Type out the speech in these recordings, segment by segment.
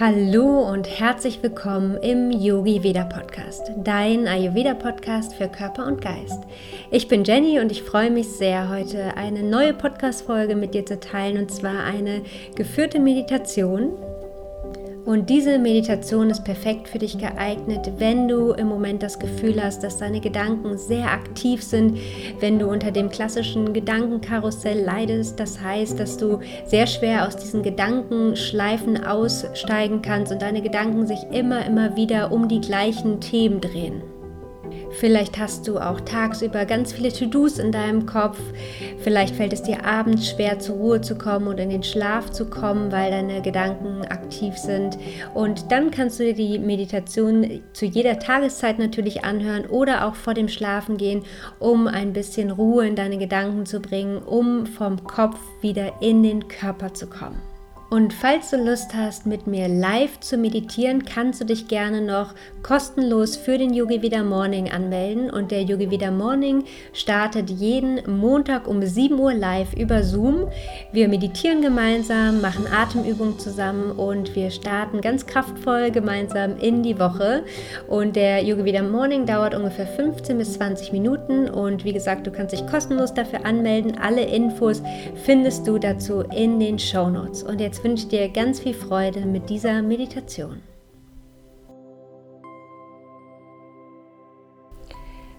Hallo und herzlich willkommen im Yogi Veda Podcast, dein Ayurveda Podcast für Körper und Geist. Ich bin Jenny und ich freue mich sehr, heute eine neue Podcast-Folge mit dir zu teilen und zwar eine geführte Meditation und diese Meditation ist perfekt für dich geeignet, wenn du im Moment das Gefühl hast, dass deine Gedanken sehr aktiv sind, wenn du unter dem klassischen Gedankenkarussell leidest. Das heißt, dass du sehr schwer aus diesen Gedankenschleifen aussteigen kannst und deine Gedanken sich immer, immer wieder um die gleichen Themen drehen. Vielleicht hast du auch tagsüber ganz viele To-Dos in deinem Kopf. Vielleicht fällt es dir abends schwer, zur Ruhe zu kommen oder in den Schlaf zu kommen, weil deine Gedanken aktiv sind. Und dann kannst du dir die Meditation zu jeder Tageszeit natürlich anhören oder auch vor dem Schlafen gehen, um ein bisschen Ruhe in deine Gedanken zu bringen, um vom Kopf wieder in den Körper zu kommen. Und falls du Lust hast, mit mir live zu meditieren, kannst du dich gerne noch kostenlos für den Yogi Vida Morning anmelden. Und der Yogi Vida Morning startet jeden Montag um 7 Uhr live über Zoom. Wir meditieren gemeinsam, machen Atemübungen zusammen und wir starten ganz kraftvoll gemeinsam in die Woche. Und der Yogi Vida Morning dauert ungefähr 15 bis 20 Minuten. Und wie gesagt, du kannst dich kostenlos dafür anmelden. Alle Infos findest du dazu in den Show Notes. Und jetzt wünsche ich dir ganz viel Freude mit dieser Meditation.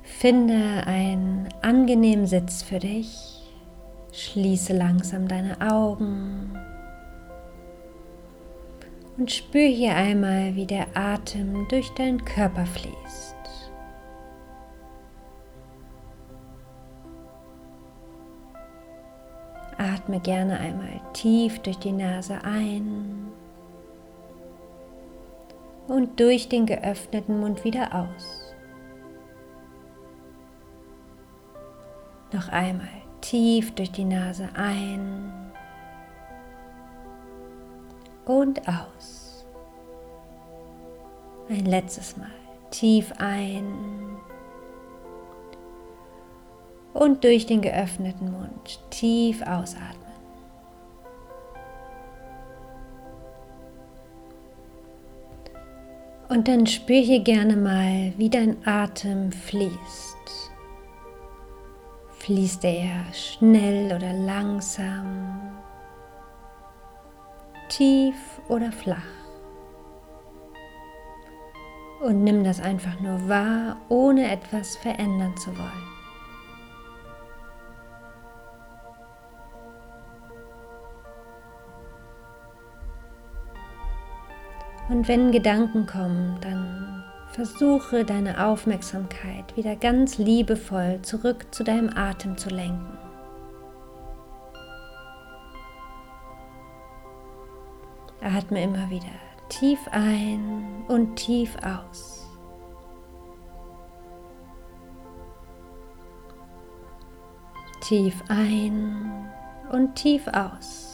Finde einen angenehmen Sitz für dich. Schließe langsam deine Augen und spür hier einmal, wie der Atem durch deinen Körper fließt. Atme gerne einmal tief durch die Nase ein und durch den geöffneten Mund wieder aus. Noch einmal tief durch die Nase ein und aus. Ein letztes Mal tief ein und durch den geöffneten Mund tief ausatmen. Und dann spür hier gerne mal, wie dein Atem fließt. Fließt er schnell oder langsam, tief oder flach? Und nimm das einfach nur wahr, ohne etwas verändern zu wollen. Und wenn Gedanken kommen, dann versuche deine Aufmerksamkeit wieder ganz liebevoll zurück zu deinem Atem zu lenken. Atme immer wieder tief ein und tief aus. Tief ein und tief aus.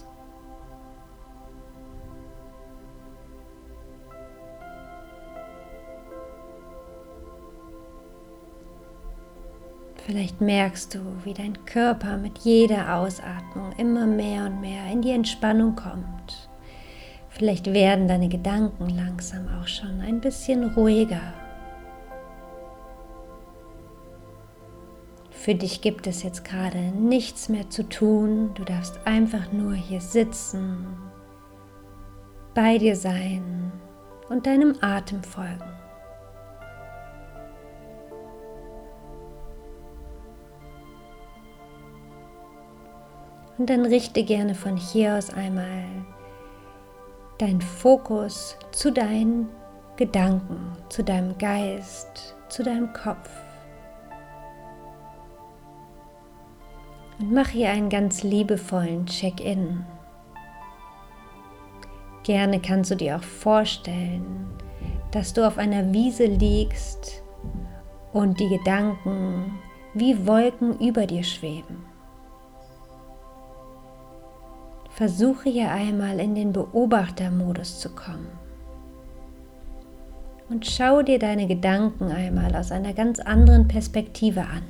Vielleicht merkst du, wie dein Körper mit jeder Ausatmung immer mehr und mehr in die Entspannung kommt. Vielleicht werden deine Gedanken langsam auch schon ein bisschen ruhiger. Für dich gibt es jetzt gerade nichts mehr zu tun. Du darfst einfach nur hier sitzen, bei dir sein und deinem Atem folgen. Und dann richte gerne von hier aus einmal deinen Fokus zu deinen Gedanken, zu deinem Geist, zu deinem Kopf. Und mach hier einen ganz liebevollen Check-in. Gerne kannst du dir auch vorstellen, dass du auf einer Wiese liegst und die Gedanken wie Wolken über dir schweben versuche hier einmal in den Beobachtermodus zu kommen. Und schau dir deine Gedanken einmal aus einer ganz anderen Perspektive an.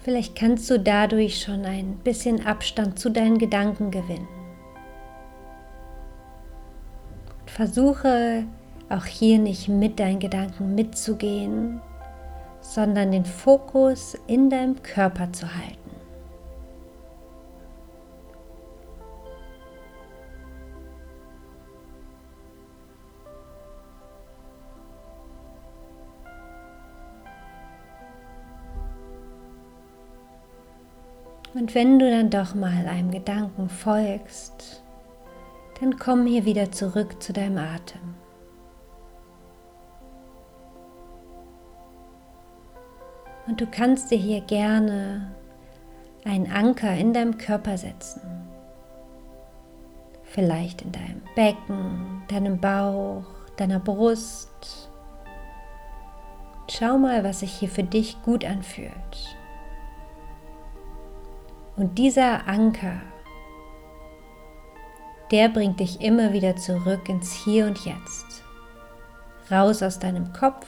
Vielleicht kannst du dadurch schon ein bisschen Abstand zu deinen Gedanken gewinnen. Versuche auch hier nicht mit deinen Gedanken mitzugehen, sondern den Fokus in deinem Körper zu halten. Und wenn du dann doch mal einem Gedanken folgst, dann komm hier wieder zurück zu deinem Atem. Und du kannst dir hier gerne einen Anker in deinem Körper setzen. Vielleicht in deinem Becken, deinem Bauch, deiner Brust. Schau mal, was sich hier für dich gut anfühlt. Und dieser Anker, der bringt dich immer wieder zurück ins Hier und Jetzt. Raus aus deinem Kopf,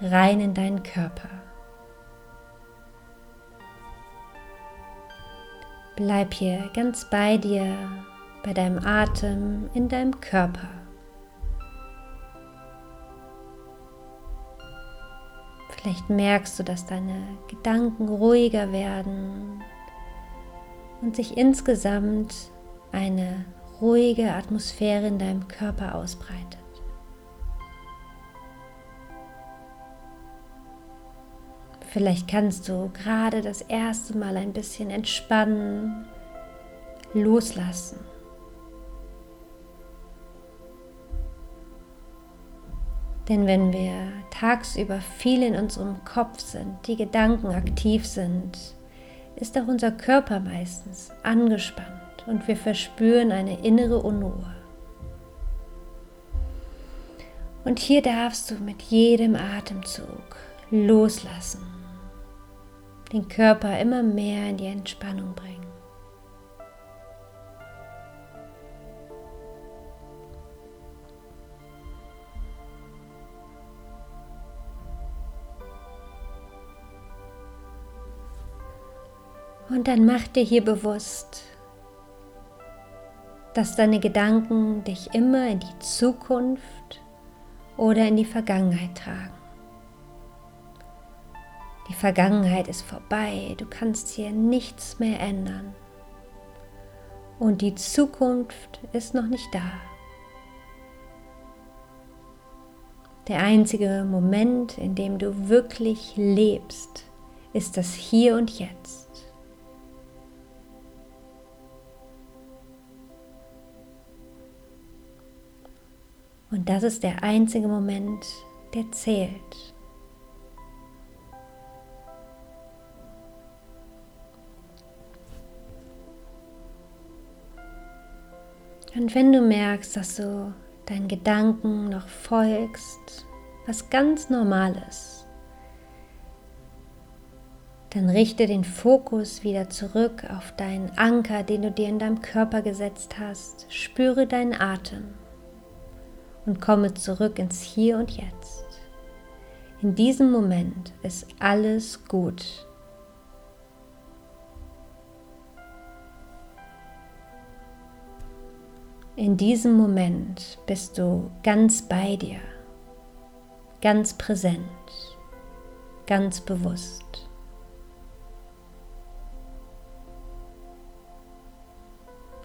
rein in deinen Körper. Bleib hier ganz bei dir, bei deinem Atem, in deinem Körper. Vielleicht merkst du, dass deine Gedanken ruhiger werden, und sich insgesamt eine ruhige Atmosphäre in deinem Körper ausbreitet. Vielleicht kannst du gerade das erste Mal ein bisschen entspannen, loslassen. Denn wenn wir tagsüber viel in unserem Kopf sind, die Gedanken aktiv sind, ist auch unser Körper meistens angespannt und wir verspüren eine innere Unruhe. Und hier darfst du mit jedem Atemzug loslassen, den Körper immer mehr in die Entspannung bringen. Und dann mach dir hier bewusst, dass deine Gedanken dich immer in die Zukunft oder in die Vergangenheit tragen. Die Vergangenheit ist vorbei, du kannst hier nichts mehr ändern. Und die Zukunft ist noch nicht da. Der einzige Moment, in dem du wirklich lebst, ist das Hier und Jetzt. Und das ist der einzige Moment, der zählt. Und wenn du merkst, dass du deinen Gedanken noch folgst, was ganz normal ist, dann richte den Fokus wieder zurück auf deinen Anker, den du dir in deinem Körper gesetzt hast. Spüre deinen Atem und komme zurück ins Hier und Jetzt. In diesem Moment ist alles gut. In diesem Moment bist du ganz bei dir, ganz präsent, ganz bewusst.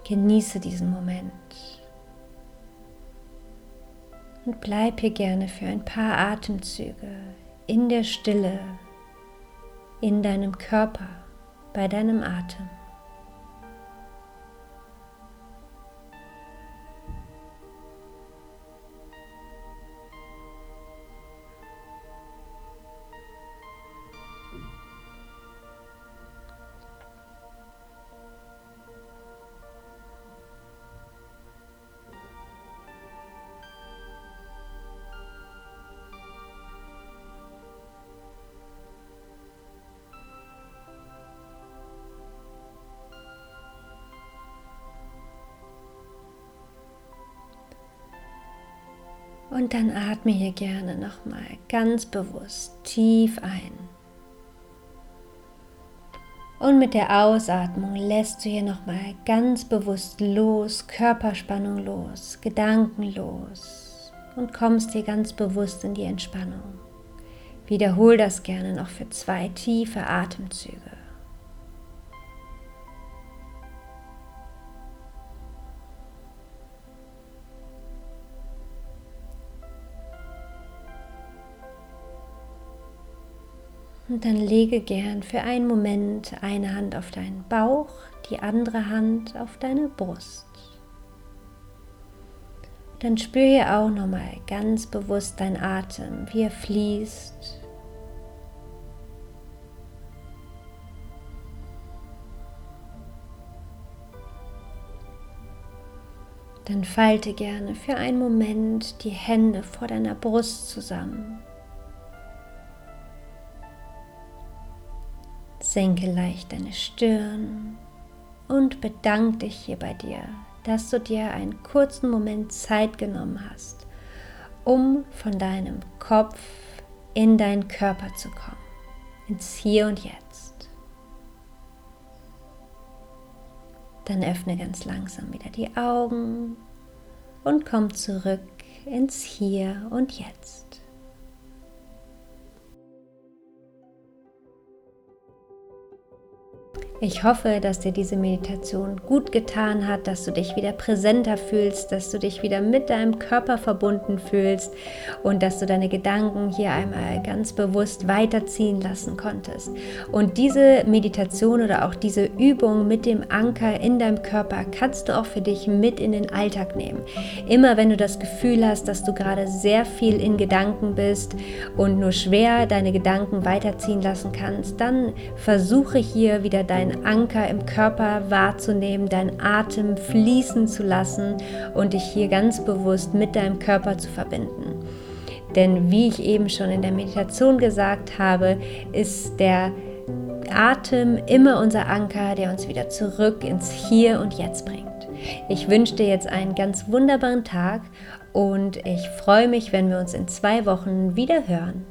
Genieße diesen Moment und bleib hier gerne für ein paar Atemzüge in der Stille, in deinem Körper, bei deinem Atem. Und dann atme hier gerne nochmal ganz bewusst tief ein. Und mit der Ausatmung lässt du hier nochmal ganz bewusst los, Körperspannung los, Gedanken los und kommst hier ganz bewusst in die Entspannung. Wiederhol das gerne noch für zwei tiefe Atemzüge. Und dann lege gern für einen Moment eine Hand auf deinen Bauch, die andere Hand auf deine Brust. Dann spüre hier auch nochmal ganz bewusst dein Atem, wie er fließt. Dann falte gerne für einen Moment die Hände vor deiner Brust zusammen. Senke leicht deine Stirn und bedank dich hier bei dir, dass du dir einen kurzen Moment Zeit genommen hast, um von deinem Kopf in deinen Körper zu kommen, ins Hier und Jetzt. Dann öffne ganz langsam wieder die Augen und komm zurück ins Hier und Jetzt. Ich hoffe, dass dir diese Meditation gut getan hat, dass du dich wieder präsenter fühlst, dass du dich wieder mit deinem Körper verbunden fühlst und dass du deine Gedanken hier einmal ganz bewusst weiterziehen lassen konntest. Und diese Meditation oder auch diese Übung mit dem Anker in deinem Körper kannst du auch für dich mit in den Alltag nehmen. Immer wenn du das Gefühl hast, dass du gerade sehr viel in Gedanken bist und nur schwer deine Gedanken weiterziehen lassen kannst, dann versuche hier wieder Anker im Körper wahrzunehmen, deinen Atem fließen zu lassen und dich hier ganz bewusst mit deinem Körper zu verbinden. Denn wie ich eben schon in der Meditation gesagt habe, ist der Atem immer unser Anker, der uns wieder zurück ins Hier und Jetzt bringt. Ich wünsche dir jetzt einen ganz wunderbaren Tag und ich freue mich, wenn wir uns in zwei Wochen wieder hören.